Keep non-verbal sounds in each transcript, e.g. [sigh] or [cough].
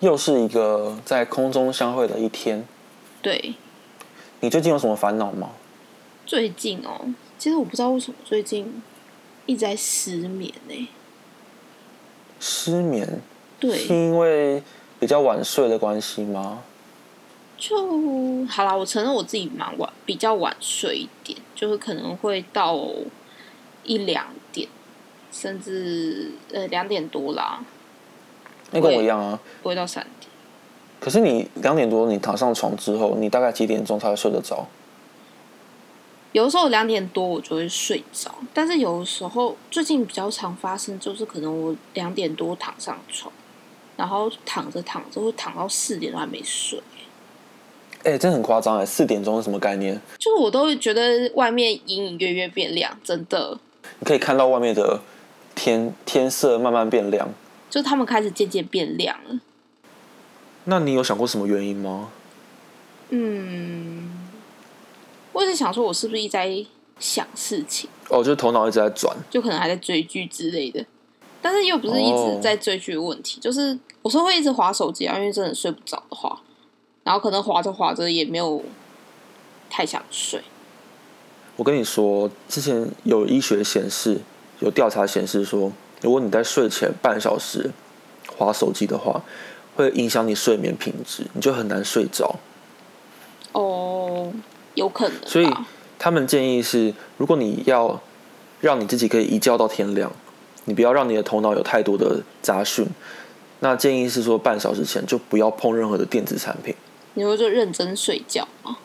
又是一个在空中相会的一天。对，你最近有什么烦恼吗？最近哦，其实我不知道为什么最近一直在失眠呢。失眠？对，是因为比较晚睡的关系吗？就好啦，我承认我自己蛮晚，比较晚睡一点，就是可能会到一两点，甚至呃两点多啦。那跟我一样啊，不会到三点。可是你两点多你躺上床之后，你大概几点钟才会睡得着？有的时候两点多我就会睡着，但是有的时候最近比较常发生，就是可能我两点多躺上床，然后躺着躺着会躺到四点都还没睡。哎，真的很夸张哎！四点钟是什么概念？就是我都会觉得外面隐隐约约变亮，真的。你可以看到外面的天天色慢慢变亮，就他们开始渐渐变亮了。那你有想过什么原因吗？嗯，我是想说，我是不是一直在想事情？哦，就是头脑一直在转，就可能还在追剧之类的。但是又不是一直在追剧的问题，就是我是会一直划手机啊，因为真的睡不着的话。然后可能划着划着也没有太想睡。我跟你说，之前有医学显示，有调查显示说，如果你在睡前半小时划手机的话，会影响你睡眠品质，你就很难睡着。哦，有可能。所以他们建议是，如果你要让你自己可以一觉到天亮，你不要让你的头脑有太多的杂讯，那建议是说半小时前就不要碰任何的电子产品。你会就认真睡觉吗？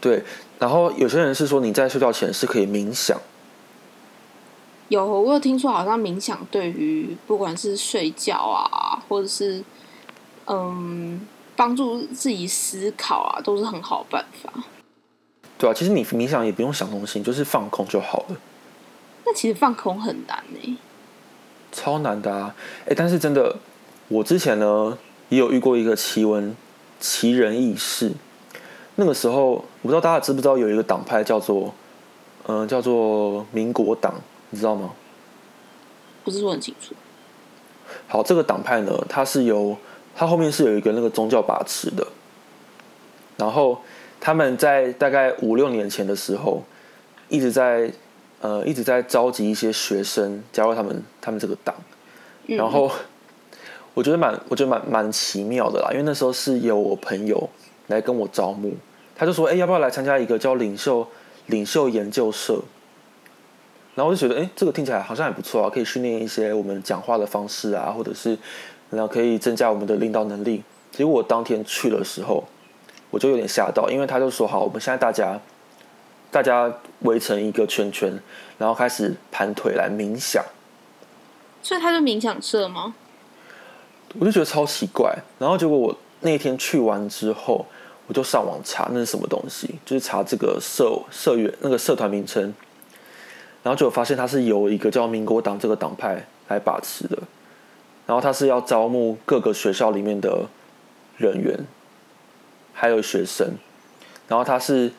对，然后有些人是说你在睡觉前是可以冥想。有，我有听说好像冥想对于不管是睡觉啊，或者是嗯帮助自己思考啊，都是很好办法。对啊，其实你冥想也不用想东西，就是放空就好了。那其实放空很难呢，超难的啊！哎，但是真的，我之前呢也有遇过一个奇闻。奇人异事，那个时候我不知道大家知不知道有一个党派叫做，嗯，叫做民国党，你知道吗？不是说很清楚。好，这个党派呢，它是由它后面是有一个那个宗教把持的，然后他们在大概五六年前的时候，一直在呃一直在召集一些学生加入他们他们这个党，然后。我觉得蛮，我觉得蛮蛮奇妙的啦，因为那时候是有我朋友来跟我招募，他就说：“哎，要不要来参加一个叫领袖领袖研究社？”然后我就觉得，哎，这个听起来好像也不错啊，可以训练一些我们讲话的方式啊，或者是然后可以增加我们的领导能力。结果我当天去的时候，我就有点吓到，因为他就说：“好，我们现在大家大家围成一个圈圈，然后开始盘腿来冥想。”所以他是冥想社吗？我就觉得超奇怪，然后结果我那天去完之后，我就上网查那是什么东西，就是查这个社社员那个社团名称，然后就发现它是由一个叫民国党这个党派来把持的，然后他是要招募各个学校里面的人员，还有学生，然后他是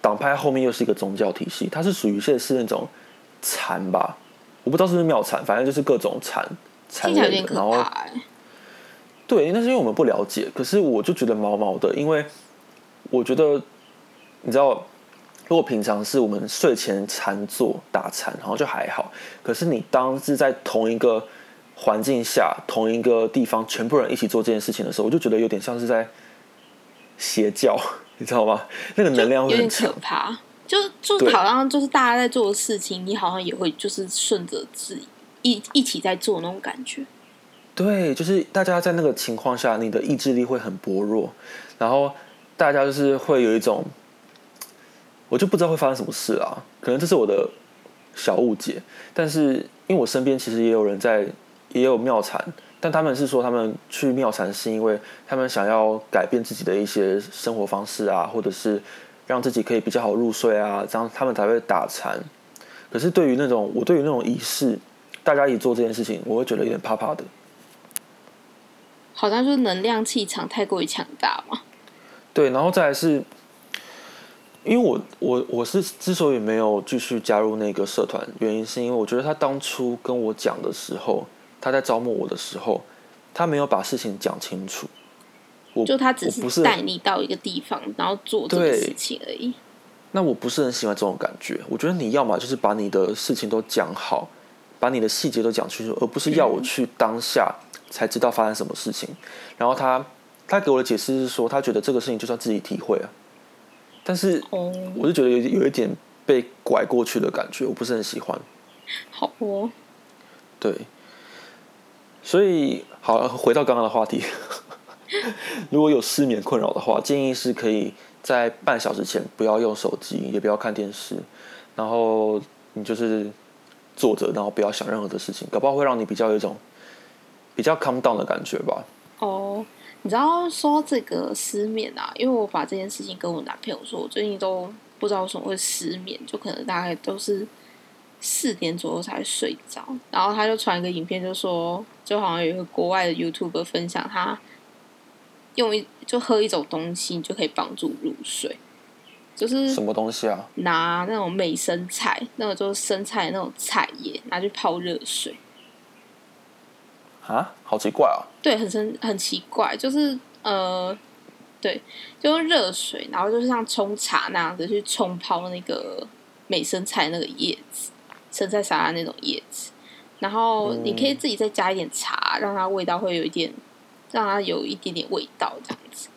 党派后面又是一个宗教体系，它是属于现在是那种禅吧，我不知道是不是庙禅，反正就是各种禅禅类的，然后。对，那是因为我们不了解。可是我就觉得毛毛的，因为我觉得你知道，如果平常是我们睡前禅坐打禅，然后就还好。可是你当是在同一个环境下、同一个地方，全部人一起做这件事情的时候，我就觉得有点像是在邪教，[laughs] 你知道吗？那个能量会有点可怕。就就好像就是大家在做的事情，你好像也会就是顺着自己一一起在做那种感觉。对，就是大家在那个情况下，你的意志力会很薄弱，然后大家就是会有一种，我就不知道会发生什么事啊，可能这是我的小误解。但是因为我身边其实也有人在，也有妙禅，但他们是说他们去妙禅是因为他们想要改变自己的一些生活方式啊，或者是让自己可以比较好入睡啊，这样他们才会打禅。可是对于那种我对于那种仪式，大家一起做这件事情，我会觉得有点怕怕的。好像就是能量气场太过于强大嘛。对，然后再来是，因为我我我是之所以没有继续加入那个社团，原因是因为我觉得他当初跟我讲的时候，他在招募我的时候，他没有把事情讲清楚。我就他只是带你到一个地方，然后做这个事情而已。那我不是很喜欢这种感觉。我觉得你要么就是把你的事情都讲好，把你的细节都讲清楚，而不是要我去当下才知道发生什么事情。然后他他给我的解释是说，他觉得这个事情就算自己体会啊。但是哦，我就觉得有有一点被拐过去的感觉，我不是很喜欢。好哦，对，所以好，回到刚刚的话题，[laughs] 如果有失眠困扰的话，建议是可以在半小时前不要用手机，也不要看电视，然后你就是坐着，然后不要想任何的事情，搞不好会让你比较有一种比较 calm down 的感觉吧。哦，你知道说这个失眠啊，因为我把这件事情跟我男朋友说，我最近都不知道为什么会失眠，就可能大概都是四点左右才睡着。然后他就传一个影片，就说就好像有一个国外的 YouTube 分享，他用一就喝一种东西你就可以帮助入睡，就是什么东西啊？拿那种美生菜，那个就是生菜那种菜叶，拿去泡热水。啊，好奇怪啊！对，很神很奇怪，就是呃，对，就用热水，然后就是像冲茶那样子去冲泡那个美生菜那个叶子，生菜沙拉那种叶子，然后你可以自己再加一点茶，让它味道会有一点，让它有一点点味道这样子。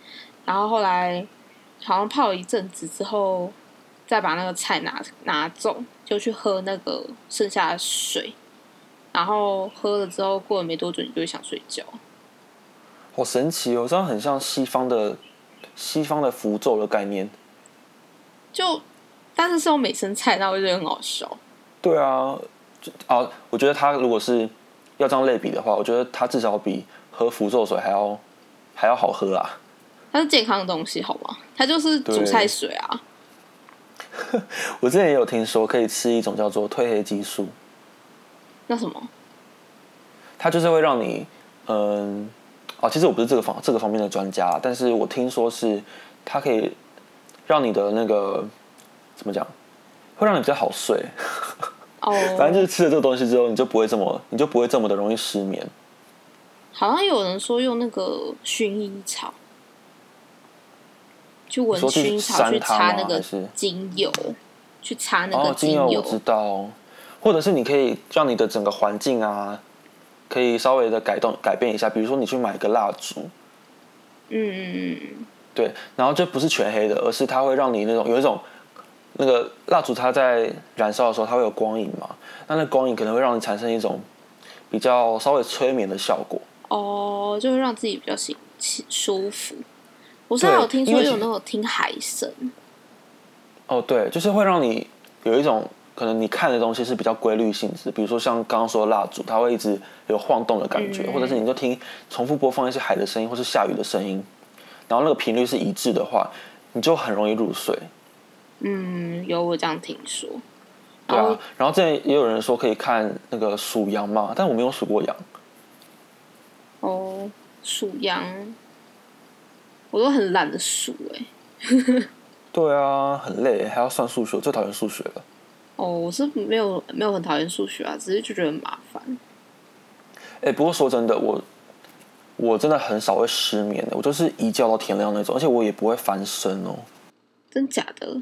然后后来好像泡了一阵子之后，再把那个菜拿拿走，就去喝那个剩下的水。然后喝了之后，过了没多久，你就会想睡觉。好神奇哦，这样很像西方的西方的符咒的概念。就，但是是用美生菜，那我就觉得很好笑。对啊，就啊，我觉得它如果是要这样类比的话，我觉得它至少比喝符咒水还要还要好喝啊。它是健康的东西，好吗？它就是煮菜水啊。[laughs] 我之前也有听说可以吃一种叫做褪黑激素，那什么？它就是会让你，嗯，哦，其实我不是这个方这个方面的专家，但是我听说是它可以让你的那个怎么讲，会让你比较好睡。哦，[laughs] 反正就是吃了这个东西之后，你就不会这么，你就不会这么的容易失眠。好像有人说用那个薰衣草，去闻薰衣草去擦那个精油，去擦那哦个，精油我知道，或者是你可以让你的整个环境啊，可以稍微的改动改变一下，比如说你去买一个蜡烛，嗯嗯嗯对，然后就不是全黑的，而是它会让你那种有一种那个蜡烛它在燃烧的时候，它会有光影嘛，那那光影可能会让你产生一种比较稍微催眠的效果。哦，就会让自己比较心心舒服。我是有听说有那种听海声，哦，对，就是会让你有一种可能你看的东西是比较规律性质，比如说像刚刚说的蜡烛，它会一直有晃动的感觉，嗯或者是你就听重复播放一些海的声音或是下雨的声音，然后那个频率是一致的话，你就很容易入睡。嗯，有我这样听说。对啊，然后之前也有人说可以看那个数羊嘛，但我没有数过羊。哦，数羊，我都很懒得数哎、对啊，很累，还要算数学，最讨厌数学了。哦，我是没有没有很讨厌数学啊，只是就觉得很麻烦。哎、不过说真的，我我真的很少会失眠的，我就是一觉到天亮那种，而且我也不会翻身哦。真假的？啊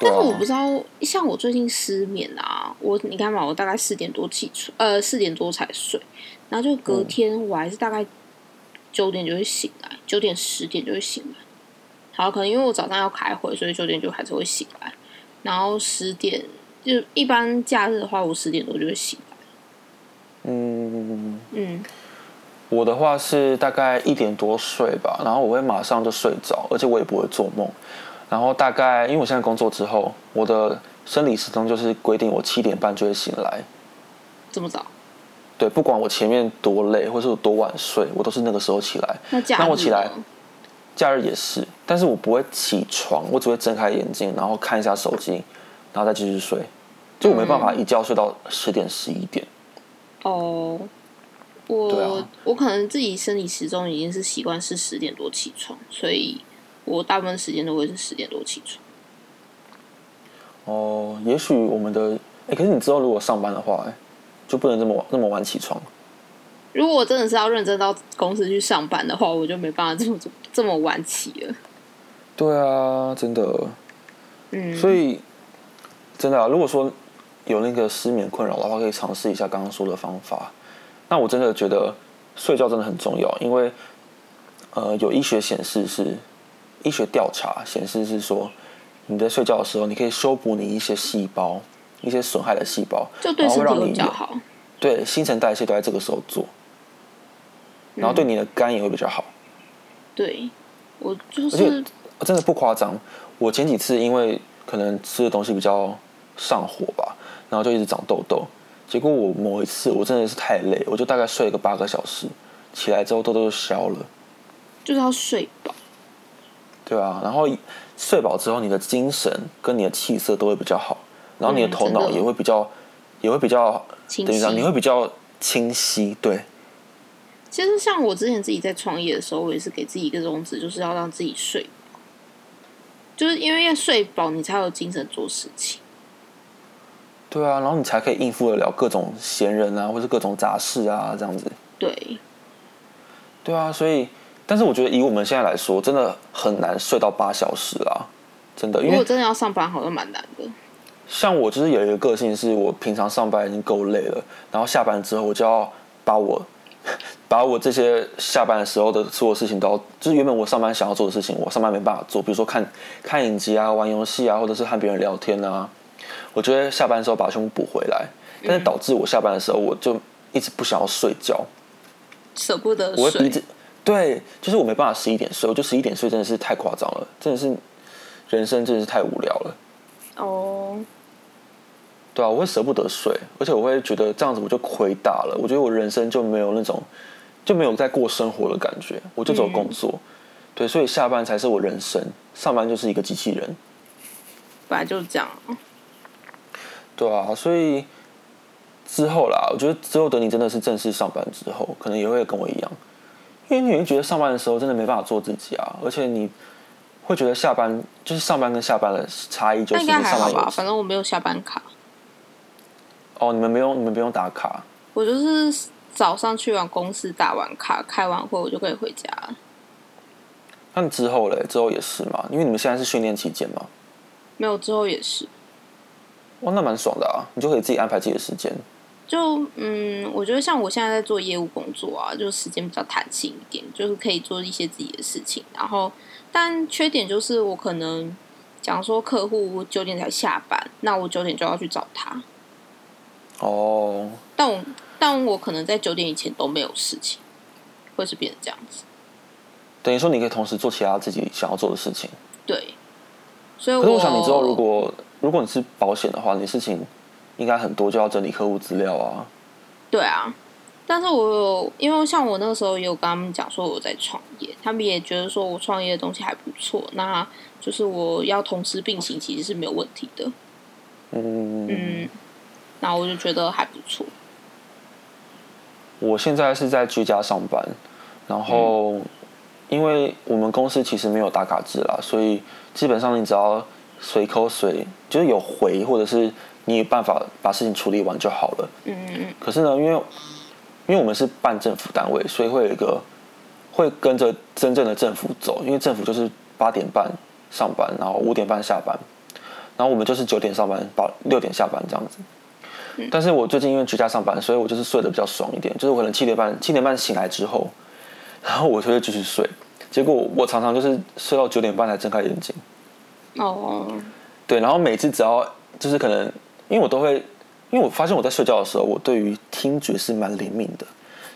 但是我不知道，像我最近失眠啊，我你看嘛，我大概四点多起床，呃，四点多才睡，然后就隔嗯天我还是大概九点就会醒来，九点十点就会醒来。好，可能因为我早上要开会，所以九点就还是会醒来，然后十点就一般假日的话，我十点多就会醒来。嗯，嗯，我的话是大概一点多睡吧，然后我会马上就睡着，而且我也不会做梦。然后大概因为我现在工作之后，我的生理时钟就是规定我七点半就会醒来。这么早？对，不管我前面多累，或是我多晚睡，我都是那个时候起来。那假日那我起来假日也是，但是我不会起床，我只会睁开眼睛，然后看一下手机，然后再继续睡。就我没办法一觉睡到十点十一点。哦，我、啊我可能自己生理时钟已经是习惯是十点多起床，所以我大部分时间都会是十点多起床。哦，也许我们的，哎，可是你知道如果上班的话，哎，就不能这么晚那么晚起床。如果我真的是要认真到公司去上班的话，我就没办法这么这么晚起了。对啊，真的。嗯，所以真的啊，如果说有那个失眠困扰的话，可以尝试一下刚刚说的方法。那我真的觉得睡觉真的很重要，因为呃，有医学显示是医学调查显示是说，你在睡觉的时候，你可以修补你一些细胞，一些损害的细胞，就对身体会然后让你比较好。对新陈代谢都在这个时候做，然后对你的肝也会比较好。对，我就而且是真的不夸张，我前几次因为可能吃的东西比较上火吧，然后就一直长痘痘。结果我某一次我真的是太累，我就大概睡了个八个小时，起来之后痘痘就消了，就是要睡饱。对啊，然后睡饱之后，你的精神跟你的气色都会比较好，然后你的嗯头脑也会比较，也会比较，等于讲你会比较清晰，对，其实像我之前自己在创业的时候，我也是给自己一个宗旨，就是要让自己睡饱，就是因为要睡饱，你才有精神做事情。对啊，然后你才可以应付得了各种闲人啊，或是各种杂事啊，这样子。对，对啊，所以，但是我觉得以我们现在来说，真的很难睡到八小时啊，真的，因为如果真的要上班，好像蛮难的。像我就是有一个个性，是我平常上班已经够累了，然后下班之后我就要把我 [laughs] 把我这些下班的时候的所有事情都要，就是原本我上班想要做的事情，我上班没办法做，比如说看看影集啊、玩游戏啊，或者是和别人聊天啊，我觉得下班的时候把胸部补回来，但是导致我下班的时候我就一直不想要睡觉，舍不得睡我会逼着，对，就是我没办法十一点睡，我就十一点睡真的是太夸张了，真的是人生真的是太无聊了。哦，对啊，我会舍不得睡，而且我会觉得这样子我就亏大了。我觉得我人生就没有那种就没有在过生活的感觉，我就只有工作。对，所以下班才是我人生，上班就是一个机器人。本来就是这样。对啊，所以之后啦，我觉得之后等你真的是正式上班之后，可能也会跟我一样，因为你会觉得上班的时候真的没办法做自己啊，而且你会觉得下班就是上班跟下班的差异就是你上班吧反正我没有下班卡，哦，你们没有你们不用打卡我就是早上去完公司打完卡，开完会我就可以回家了。那你之后嘞？之后也是嘛？因为你们现在是训练期间嘛。没有之后也是，哇，那蛮爽的啊！你就可以自己安排自己的时间。就嗯，我觉得像我现在在做业务工作啊，就时间比较弹性一点，就是可以做一些自己的事情。然后，但缺点就是我可能讲说客户九点才下班，那我九点就要去找他，哦，但我但我可能在九点以前都没有事情，会是变成这样子。等于说你可以同时做其他自己想要做的事情。对，所以可是我想，你之后如果如果你是保险的话，你事情应该很多，就要整理客户资料啊。对啊，但是我有，因为像我那个时候也有跟他们讲说我在创业，他们也觉得说我创业的东西还不错，那就是我要同时并行其实是没有问题的。嗯，嗯，那我就觉得还不错。我现在是在居家上班，然后、因为我们公司其实没有打卡制啦，所以基本上你只要随口随，就是有回或者是你有办法把事情处理完就好了。嗯嗯嗯，可是呢，因为因为我们是半政府单位，所以会有一个会跟着真正的政府走，因为政府就是八点半上班，然后五点半下班，然后我们就是九点上班，八六点下班这样子。但是我最近因为居家上班，所以我就是睡得比较爽一点，就是我可能七点半七点半醒来之后，然后我就会继续睡，结果我常常就是睡到九点半才睁开眼睛。哦，对，然后每次只要就是可能，因为我都会，因为我发现我在睡觉的时候，我对于听觉是蛮灵敏的，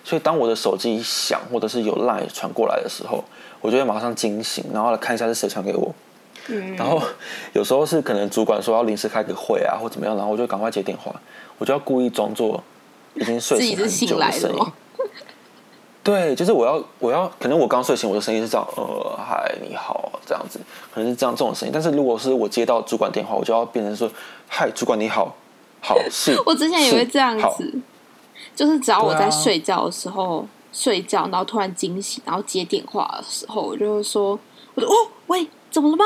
所以当我的手机一响或者是有 line 传过来的时候，我就会马上惊醒，然后来看一下是谁传给我。嗯，[laughs] 然后有时候是可能主管说要临时开个会啊，或怎么样，然后我就赶快接电话，我就要故意装作已经睡醒很久的声音？对，就是我要我要，可能我刚睡醒，我的声音是这样，呃，嗨，你好，这样子，可能是这样这种声音。但是如果是我接到主管电话，我就要变成说，嗨，主管你好，好是 [laughs] 我之前也会这样子，就是只要我在睡觉的时候、睡觉，然后突然惊醒，然后接电话的时候，我就会说，我说哦喂，怎么了吗？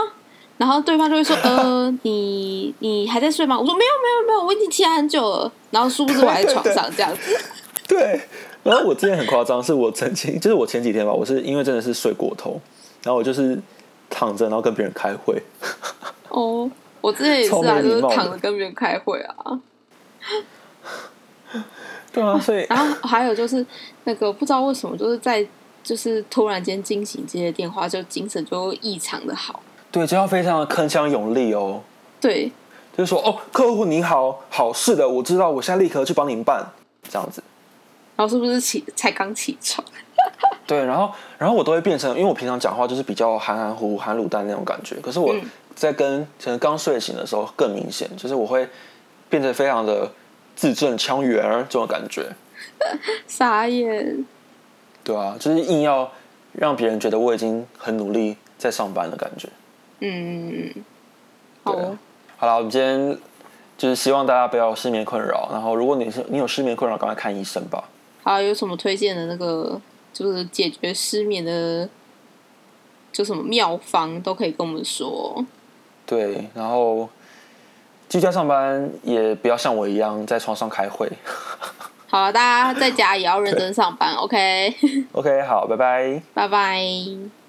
然后对方就会说，呃，你你还在睡吗？我说没有没有没有，我已经起来很久了。然后殊不知我还在床上这样子。[laughs] 对，然后我之前很夸张，是我曾经就是我前几天吧，我是因为真的是睡过头，然后我就是躺着，然后跟别人开会。[laughs] 哦，我之前也是啊，就是躺着跟别人开会啊。[laughs] 对啊，所以然后还有就是那个不知道为什么，就是在就是突然间惊醒接的电话，就精神就异常的好。对，就要非常的铿锵有力哦。对，就是说，哦，客户你好，好是的，我知道，我现在立刻去帮您办，这样子。然后是不是起才刚起床？[laughs] 对，然后然后我都会变成，因为我平常讲话就是比较含含糊糊、含卤蛋那种感觉，可是我嗯在跟可能刚睡醒的时候更明显，就是我会变得非常的字正腔圆儿这种感觉。[laughs] 傻眼。对啊，就是硬要让别人觉得我已经很努力在上班的感觉。嗯，好对好了，我们今天就是希望大家不要有失眠困扰，然后如果你是你有失眠困扰，赶快看医生吧。好，有什么推荐的那个就是解决失眠的，就什么妙方都可以跟我们说。对，然后居家上班也不要像我一样在床上开会。[laughs] 好了，大家在家也要认真上班，OK，OK，好，拜拜。拜拜。